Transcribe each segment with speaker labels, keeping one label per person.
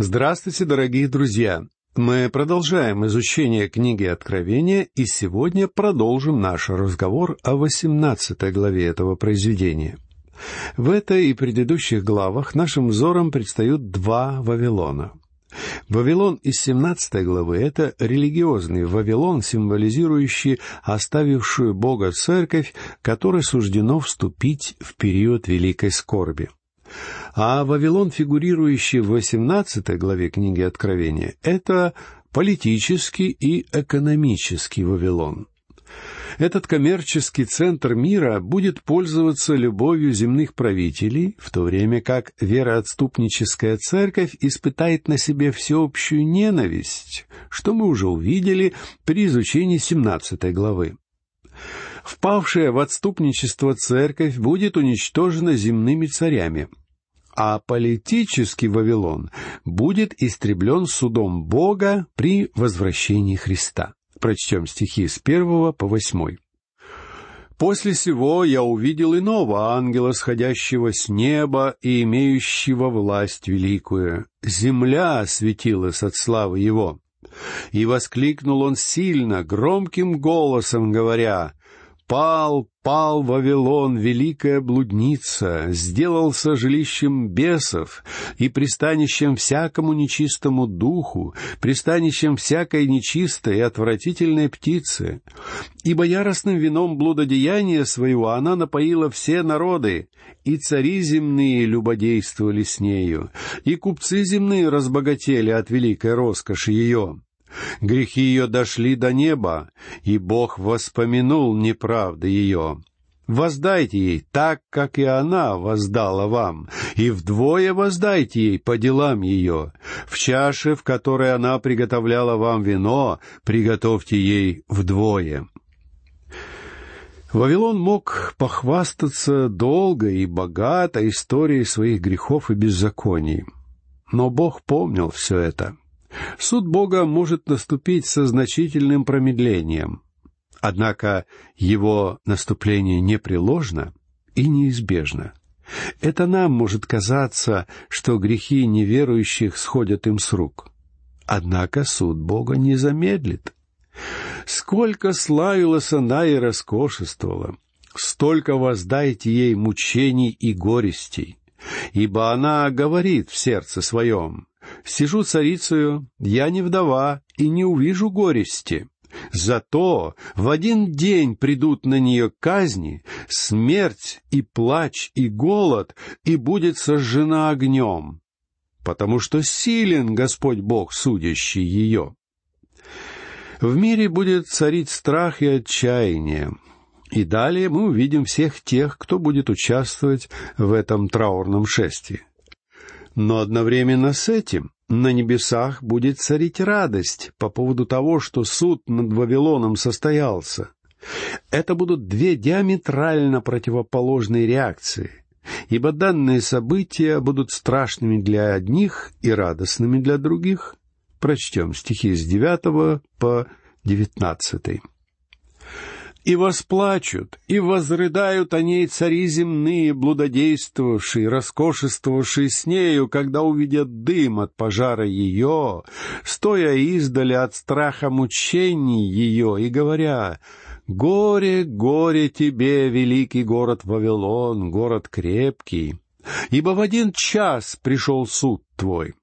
Speaker 1: Здравствуйте, дорогие друзья! Мы продолжаем изучение книги Откровения и сегодня продолжим наш разговор о восемнадцатой главе этого произведения. В этой и предыдущих главах нашим взором предстают два Вавилона. Вавилон из 17 главы — это религиозный Вавилон, символизирующий оставившую Бога церковь, которой суждено вступить в период великой скорби. А Вавилон, фигурирующий в 18 главе книги Откровения, это политический и экономический Вавилон. Этот коммерческий центр мира будет пользоваться любовью земных правителей, в то время как вероотступническая церковь испытает на себе всеобщую ненависть, что мы уже увидели при изучении 17 главы. Впавшая в отступничество церковь будет уничтожена земными царями, а политический Вавилон будет истреблен судом Бога при возвращении Христа. Прочтем стихи с первого по восьмой. «После сего я увидел иного ангела, сходящего с неба и имеющего власть великую. Земля осветилась от славы его. И воскликнул он сильно, громким голосом, говоря, Пал, пал Вавилон, великая блудница, сделался жилищем бесов и пристанищем всякому нечистому духу, пристанищем всякой нечистой и отвратительной птицы. Ибо яростным вином блудодеяния своего она напоила все народы, и цари земные любодействовали с нею, и купцы земные разбогатели от великой роскоши ее. Грехи ее дошли до неба, и Бог воспомянул неправды ее. Воздайте ей так, как и она воздала вам, и вдвое воздайте ей по делам ее. В чаше, в которой она приготовляла вам вино, приготовьте ей вдвое. Вавилон мог похвастаться долго и богато историей своих грехов и беззаконий. Но Бог помнил все это — Суд Бога может наступить со значительным промедлением. Однако его наступление непреложно и неизбежно. Это нам может казаться, что грехи неверующих сходят им с рук. Однако суд Бога не замедлит. Сколько славилась она и роскошествовала, столько воздайте ей мучений и горестей, ибо она говорит в сердце своем, Сижу царицею, я не вдова и не увижу горести. Зато в один день придут на нее казни, смерть и плач и голод, и будет сожжена огнем, потому что силен Господь Бог, судящий ее. В мире будет царить страх и отчаяние, и далее мы увидим всех тех, кто будет участвовать в этом траурном шествии. Но одновременно с этим на небесах будет царить радость по поводу того, что суд над Вавилоном состоялся. Это будут две диаметрально противоположные реакции, ибо данные события будут страшными для одних и радостными для других. Прочтем стихи с девятого по девятнадцатый и восплачут, и возрыдают о ней цари земные, блудодействовавшие, роскошествовавшие с нею, когда увидят дым от пожара ее, стоя издали от страха мучений ее, и говоря, «Горе, горе тебе, великий город Вавилон, город крепкий, ибо в один час пришел суд твой»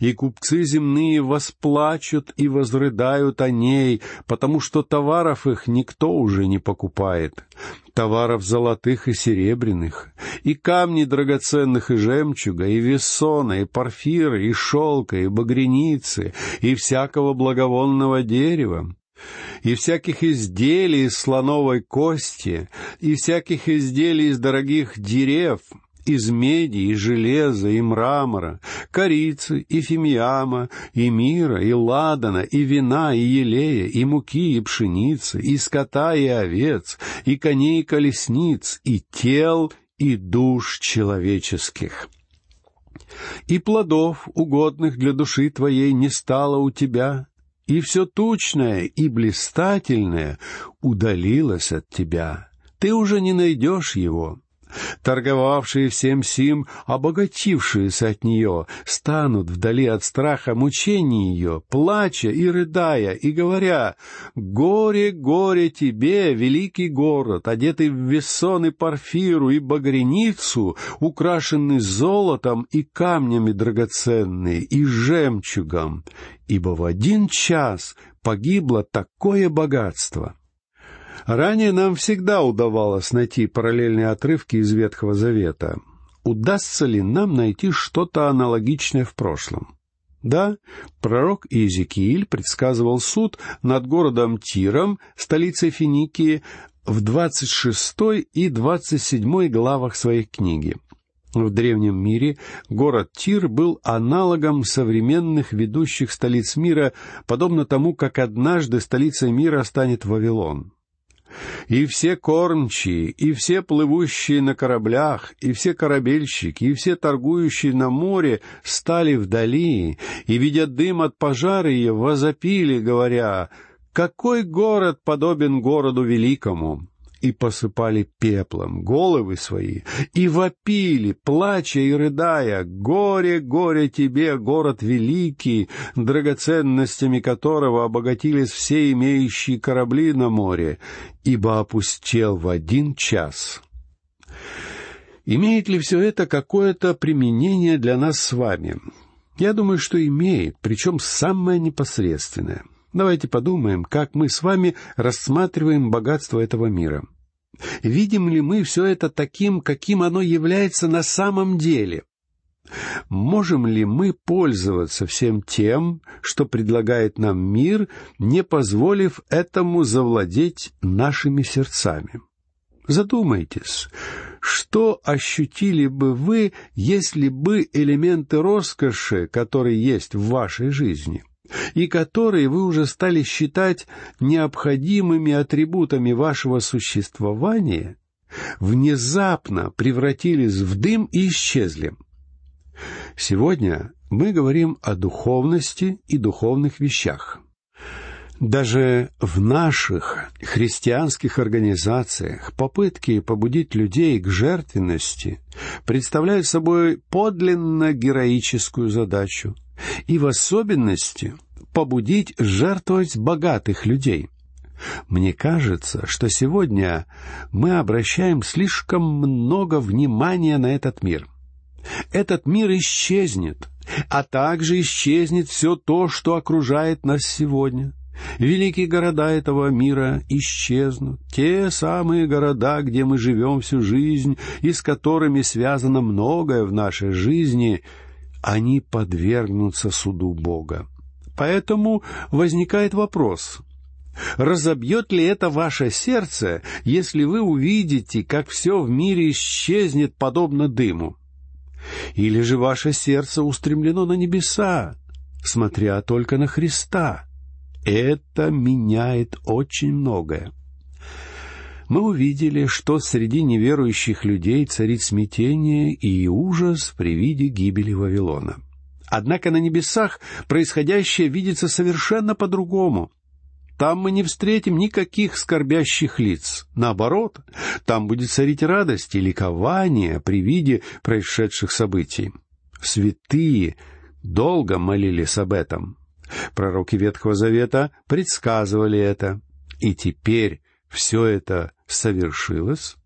Speaker 1: и купцы земные восплачут и возрыдают о ней, потому что товаров их никто уже не покупает, товаров золотых и серебряных, и камней драгоценных и жемчуга, и весона, и порфира, и шелка, и багреницы, и всякого благовонного дерева, и всяких изделий из слоновой кости, и всяких изделий из дорогих дерев, из меди и железа и мрамора, корицы и фимиама, и мира, и ладана, и вина, и елея, и муки, и пшеницы, и скота, и овец, и коней, и колесниц, и тел, и душ человеческих. И плодов, угодных для души твоей, не стало у тебя, и все тучное и блистательное удалилось от тебя. Ты уже не найдешь его, торговавшие всем сим, обогатившиеся от нее, станут вдали от страха мучений ее, плача и рыдая, и говоря, «Горе, горе тебе, великий город, одетый в весон и парфиру и багряницу, украшенный золотом и камнями драгоценные, и жемчугом, ибо в один час погибло такое богатство». Ранее нам всегда удавалось найти параллельные отрывки из Ветхого Завета. Удастся ли нам найти что-то аналогичное в прошлом? Да, пророк Иезекииль предсказывал суд над городом Тиром, столицей Финикии, в 26 и 27 главах своей книги. В древнем мире город Тир был аналогом современных ведущих столиц мира, подобно тому, как однажды столицей мира станет Вавилон. И все кормчие, и все плывущие на кораблях, и все корабельщики, и все торгующие на море стали вдали, и, видя дым от пожара ее, возопили, говоря, «Какой город подобен городу великому?» И посыпали пеплом головы свои, и вопили, плача и рыдая, «Горе, горе тебе, город великий, драгоценностями которого обогатились все имеющие корабли на море, ибо опустел в один час». Имеет ли все это какое-то применение для нас с вами? Я думаю, что имеет, причем самое непосредственное. Давайте подумаем, как мы с вами рассматриваем богатство этого мира. Видим ли мы все это таким, каким оно является на самом деле? Можем ли мы пользоваться всем тем, что предлагает нам мир, не позволив этому завладеть нашими сердцами? Задумайтесь, что ощутили бы вы, если бы элементы роскоши, которые есть в вашей жизни – и которые вы уже стали считать необходимыми атрибутами вашего существования, внезапно превратились в дым и исчезли. Сегодня мы говорим о духовности и духовных вещах. Даже в наших христианских организациях попытки побудить людей к жертвенности представляют собой подлинно героическую задачу, и в особенности побудить жертвовать богатых людей. Мне кажется, что сегодня мы обращаем слишком много внимания на этот мир. Этот мир исчезнет, а также исчезнет все то, что окружает нас сегодня. Великие города этого мира исчезнут, те самые города, где мы живем всю жизнь и с которыми связано многое в нашей жизни — они подвергнутся суду Бога. Поэтому возникает вопрос, разобьет ли это ваше сердце, если вы увидите, как все в мире исчезнет подобно дыму? Или же ваше сердце устремлено на небеса, смотря только на Христа? Это меняет очень многое мы увидели, что среди неверующих людей царит смятение и ужас при виде гибели Вавилона. Однако на небесах происходящее видится совершенно по-другому. Там мы не встретим никаких скорбящих лиц. Наоборот, там будет царить радость и ликование при виде происшедших событий. Святые долго молились об этом. Пророки Ветхого Завета предсказывали это. И теперь все это совершилось,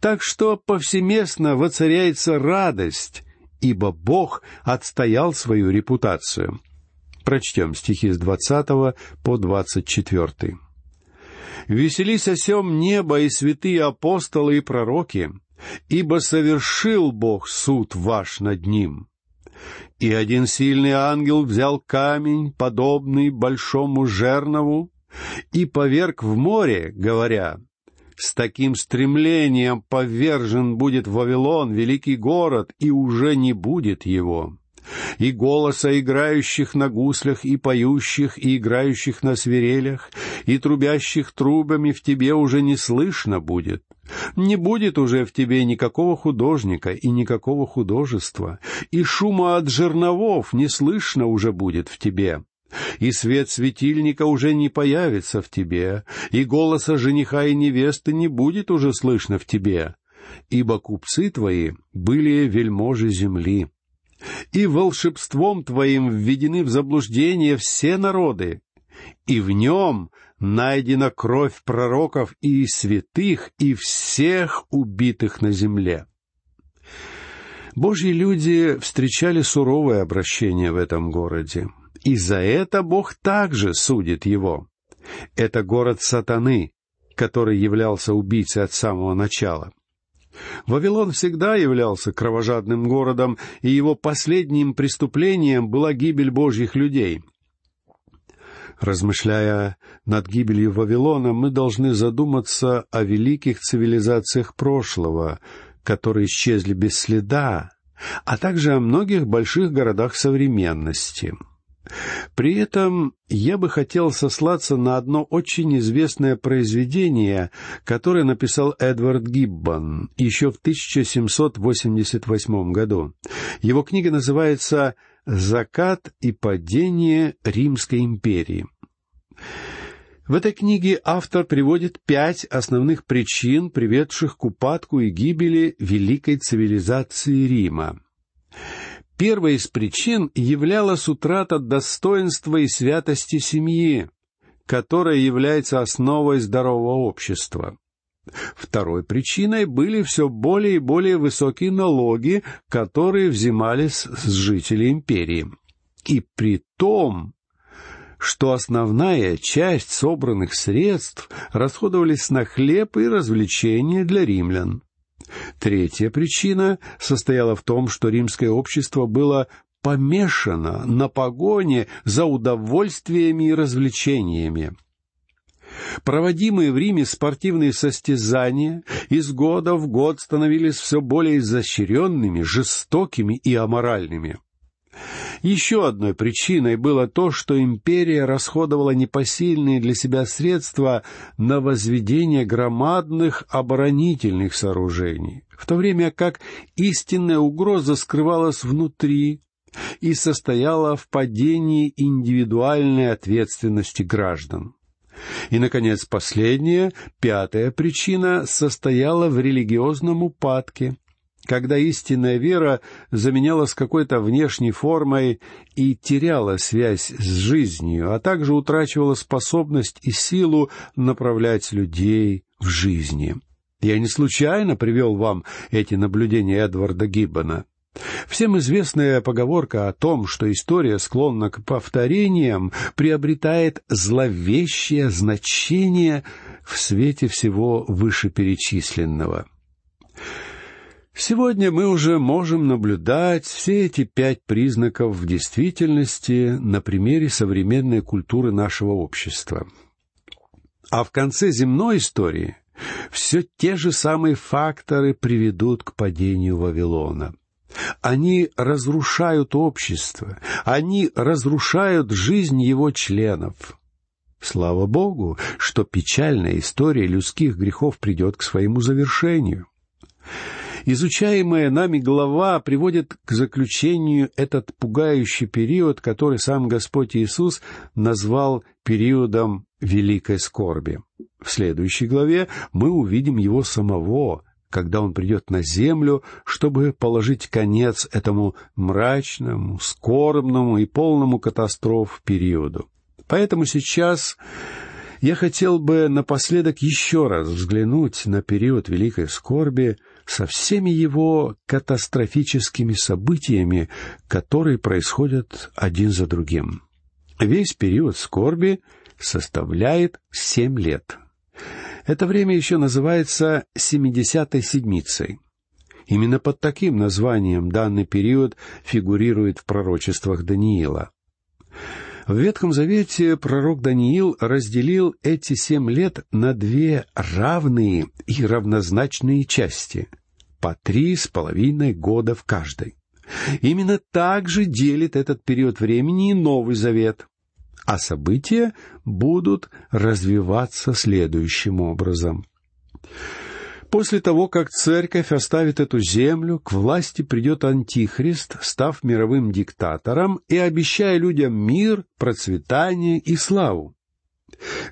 Speaker 1: так что повсеместно воцаряется радость, ибо Бог отстоял свою репутацию. Прочтем стихи с двадцатого по двадцать четвертый. «Веселись о сем небо и святые апостолы и пророки, ибо совершил Бог суд ваш над ним. И один сильный ангел взял камень, подобный большому жернову, и поверг в море, говоря, «С таким стремлением повержен будет Вавилон, великий город, и уже не будет его» и голоса играющих на гуслях, и поющих, и играющих на свирелях, и трубящих трубами в тебе уже не слышно будет. Не будет уже в тебе никакого художника и никакого художества, и шума от жерновов не слышно уже будет в тебе и свет светильника уже не появится в тебе, и голоса жениха и невесты не будет уже слышно в тебе. ибо купцы твои были вельможи земли. И волшебством твоим введены в заблуждение все народы, и в нем найдена кровь пророков и святых, и всех убитых на земле. Божьи люди встречали суровое обращение в этом городе, и за это Бог также судит его. Это город сатаны, который являлся убийцей от самого начала. Вавилон всегда являлся кровожадным городом, и его последним преступлением была гибель Божьих людей. Размышляя над гибелью Вавилона, мы должны задуматься о великих цивилизациях прошлого, которые исчезли без следа, а также о многих больших городах современности. При этом я бы хотел сослаться на одно очень известное произведение, которое написал Эдвард Гиббон еще в 1788 году. Его книга называется «Закат и падение Римской империи». В этой книге автор приводит пять основных причин, приведших к упадку и гибели великой цивилизации Рима. Первой из причин являлась утрата достоинства и святости семьи, которая является основой здорового общества. Второй причиной были все более и более высокие налоги, которые взимались с жителей империи. И при том что основная часть собранных средств расходовались на хлеб и развлечения для римлян. Третья причина состояла в том, что римское общество было помешано на погоне за удовольствиями и развлечениями. Проводимые в Риме спортивные состязания из года в год становились все более изощренными, жестокими и аморальными. Еще одной причиной было то, что империя расходовала непосильные для себя средства на возведение громадных оборонительных сооружений, в то время как истинная угроза скрывалась внутри и состояла в падении индивидуальной ответственности граждан. И, наконец, последняя, пятая причина состояла в религиозном упадке, когда истинная вера заменялась какой-то внешней формой и теряла связь с жизнью, а также утрачивала способность и силу направлять людей в жизни. Я не случайно привел вам эти наблюдения Эдварда Гиббона. Всем известная поговорка о том, что история склонна к повторениям, приобретает зловещее значение в свете всего вышеперечисленного. Сегодня мы уже можем наблюдать все эти пять признаков в действительности на примере современной культуры нашего общества. А в конце земной истории все те же самые факторы приведут к падению Вавилона. Они разрушают общество, они разрушают жизнь его членов. Слава Богу, что печальная история людских грехов придет к своему завершению. Изучаемая нами глава приводит к заключению этот пугающий период, который сам Господь Иисус назвал периодом великой скорби. В следующей главе мы увидим его самого, когда он придет на землю, чтобы положить конец этому мрачному, скорбному и полному катастроф периоду. Поэтому сейчас я хотел бы напоследок еще раз взглянуть на период великой скорби со всеми его катастрофическими событиями, которые происходят один за другим. Весь период скорби составляет семь лет. Это время еще называется семидесятой седмицей. Именно под таким названием данный период фигурирует в пророчествах Даниила. В Ветхом Завете пророк Даниил разделил эти семь лет на две равные и равнозначные части, по три с половиной года в каждой. Именно так же делит этот период времени и Новый Завет, а события будут развиваться следующим образом. После того, как церковь оставит эту землю, к власти придет Антихрист, став мировым диктатором и обещая людям мир, процветание и славу.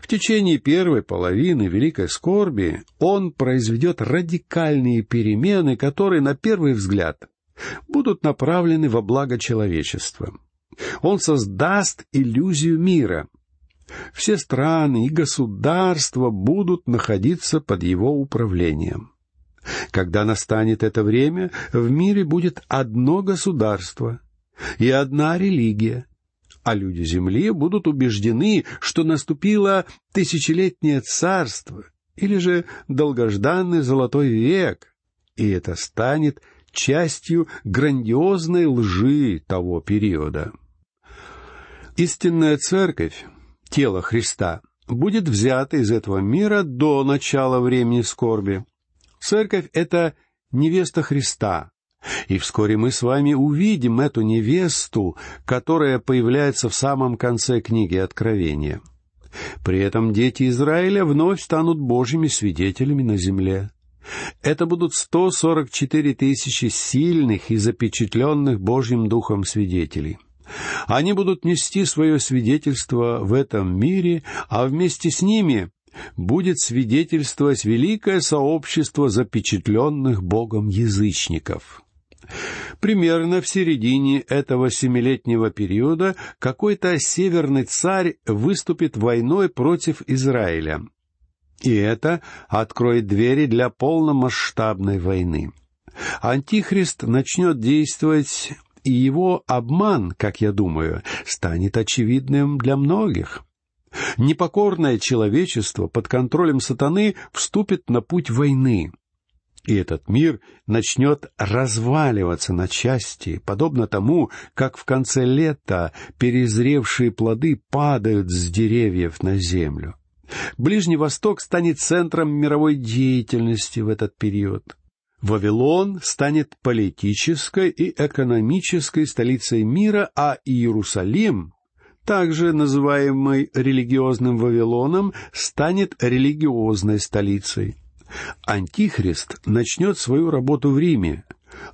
Speaker 1: В течение первой половины Великой Скорби он произведет радикальные перемены, которые, на первый взгляд, будут направлены во благо человечества. Он создаст иллюзию мира. Все страны и государства будут находиться под его управлением. Когда настанет это время, в мире будет одно государство и одна религия, а люди Земли будут убеждены, что наступило тысячелетнее царство или же долгожданный золотой век, и это станет частью грандиозной лжи того периода. Истинная церковь, тело Христа, будет взята из этого мира до начала времени скорби. Церковь — это невеста Христа, и вскоре мы с вами увидим эту невесту, которая появляется в самом конце книги Откровения. При этом дети Израиля вновь станут Божьими свидетелями на земле. Это будут 144 тысячи сильных и запечатленных Божьим Духом свидетелей. Они будут нести свое свидетельство в этом мире, а вместе с ними будет свидетельствовать великое сообщество запечатленных Богом язычников. Примерно в середине этого семилетнего периода какой-то северный царь выступит войной против Израиля. И это откроет двери для полномасштабной войны. Антихрист начнет действовать, и его обман, как я думаю, станет очевидным для многих. Непокорное человечество под контролем сатаны вступит на путь войны — и этот мир начнет разваливаться на части, подобно тому, как в конце лета перезревшие плоды падают с деревьев на землю. Ближний Восток станет центром мировой деятельности в этот период. Вавилон станет политической и экономической столицей мира, а Иерусалим, также называемый религиозным Вавилоном, станет религиозной столицей. Антихрист начнет свою работу в Риме,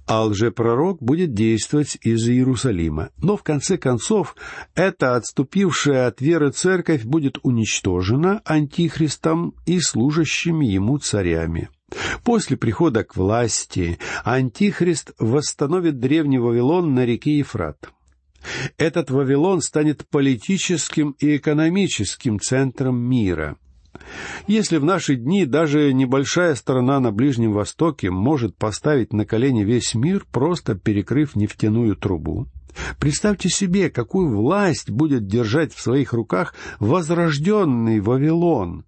Speaker 1: а лжепророк будет действовать из Иерусалима. Но в конце концов, эта отступившая от веры церковь будет уничтожена Антихристом и служащими ему царями. После прихода к власти Антихрист восстановит древний Вавилон на реке Ефрат. Этот Вавилон станет политическим и экономическим центром мира. Если в наши дни даже небольшая страна на Ближнем Востоке может поставить на колени весь мир, просто перекрыв нефтяную трубу, представьте себе, какую власть будет держать в своих руках возрожденный Вавилон,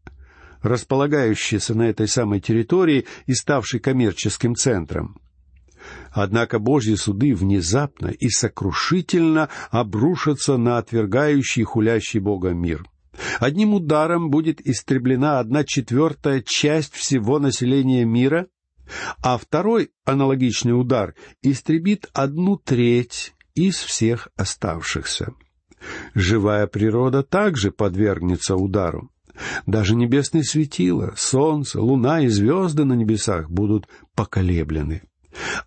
Speaker 1: располагающийся на этой самой территории и ставший коммерческим центром. Однако Божьи суды внезапно и сокрушительно обрушатся на отвергающий и хулящий Бога мир — Одним ударом будет истреблена одна четвертая часть всего населения мира, а второй аналогичный удар истребит одну треть из всех оставшихся. Живая природа также подвергнется удару. Даже небесные светила, солнце, луна и звезды на небесах будут поколеблены.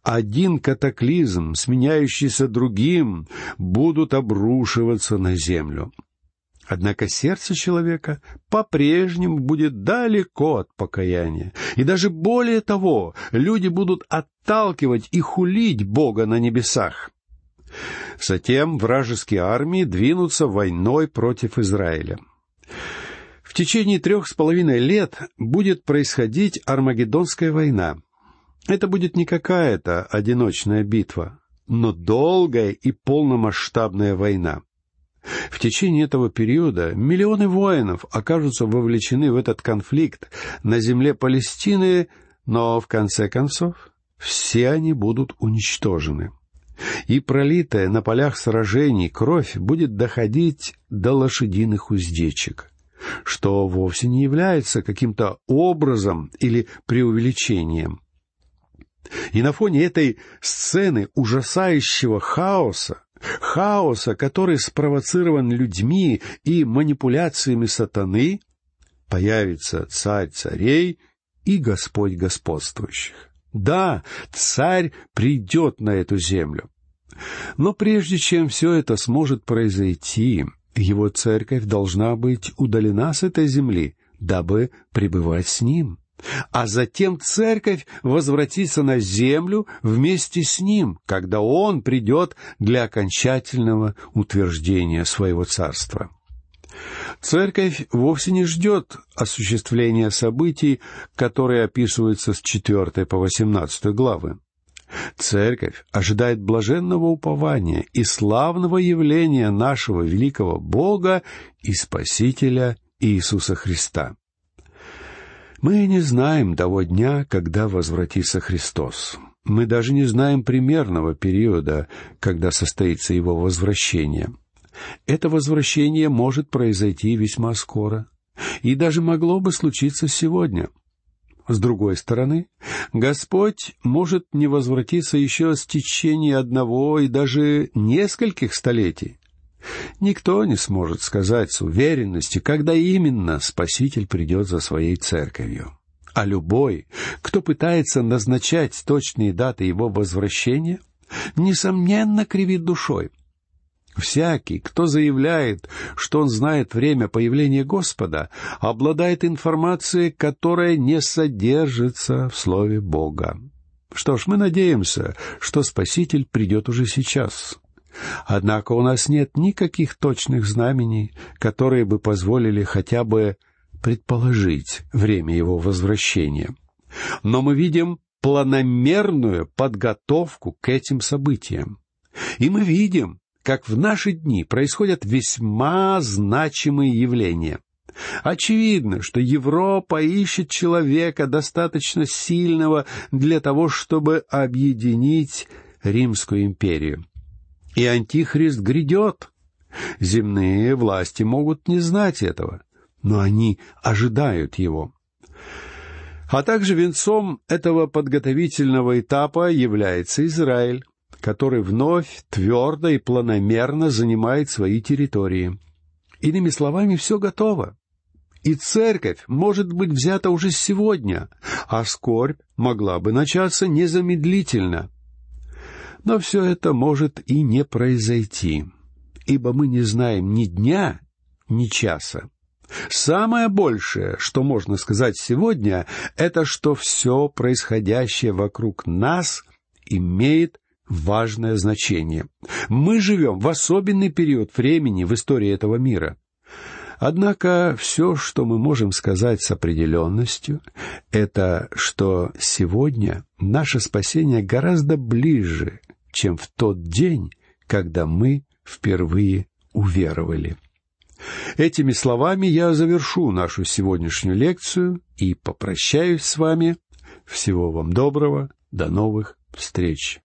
Speaker 1: Один катаклизм, сменяющийся другим, будут обрушиваться на землю. Однако сердце человека по-прежнему будет далеко от покаяния. И даже более того, люди будут отталкивать и хулить Бога на небесах. Затем вражеские армии двинутся войной против Израиля. В течение трех с половиной лет будет происходить Армагеддонская война. Это будет не какая-то одиночная битва, но долгая и полномасштабная война. В течение этого периода миллионы воинов окажутся вовлечены в этот конфликт на земле Палестины, но в конце концов все они будут уничтожены. И пролитая на полях сражений кровь будет доходить до лошадиных уздечек, что вовсе не является каким-то образом или преувеличением. И на фоне этой сцены ужасающего хаоса хаоса, который спровоцирован людьми и манипуляциями сатаны, появится царь царей и Господь господствующих. Да, царь придет на эту землю. Но прежде чем все это сможет произойти, Его церковь должна быть удалена с этой земли, дабы пребывать с Ним. А затем церковь возвратится на землю вместе с Ним, когда Он придет для окончательного утверждения своего царства. Церковь вовсе не ждет осуществления событий, которые описываются с 4 по 18 главы. Церковь ожидает блаженного упования и славного явления нашего великого Бога и Спасителя Иисуса Христа. Мы не знаем того дня, когда возвратится Христос. Мы даже не знаем примерного периода, когда состоится Его возвращение. Это возвращение может произойти весьма скоро, и даже могло бы случиться сегодня — с другой стороны, Господь может не возвратиться еще с течения одного и даже нескольких столетий. Никто не сможет сказать с уверенностью, когда именно Спаситель придет за своей церковью. А любой, кто пытается назначать точные даты его возвращения, несомненно кривит душой. Всякий, кто заявляет, что он знает время появления Господа, обладает информацией, которая не содержится в Слове Бога. Что ж, мы надеемся, что Спаситель придет уже сейчас. Однако у нас нет никаких точных знамений, которые бы позволили хотя бы предположить время его возвращения. Но мы видим планомерную подготовку к этим событиям. И мы видим, как в наши дни происходят весьма значимые явления. Очевидно, что Европа ищет человека достаточно сильного для того, чтобы объединить Римскую империю. И Антихрист грядет. Земные власти могут не знать этого, но они ожидают его. А также венцом этого подготовительного этапа является Израиль который вновь твердо и планомерно занимает свои территории. Иными словами, все готово. И церковь может быть взята уже сегодня, а скорбь могла бы начаться незамедлительно. Но все это может и не произойти, ибо мы не знаем ни дня, ни часа. Самое большее, что можно сказать сегодня, это что все происходящее вокруг нас имеет важное значение. Мы живем в особенный период времени в истории этого мира. Однако все, что мы можем сказать с определенностью, это что сегодня наше спасение гораздо ближе, чем в тот день, когда мы впервые уверовали. Этими словами я завершу нашу сегодняшнюю лекцию и попрощаюсь с вами. Всего вам доброго, до новых встреч.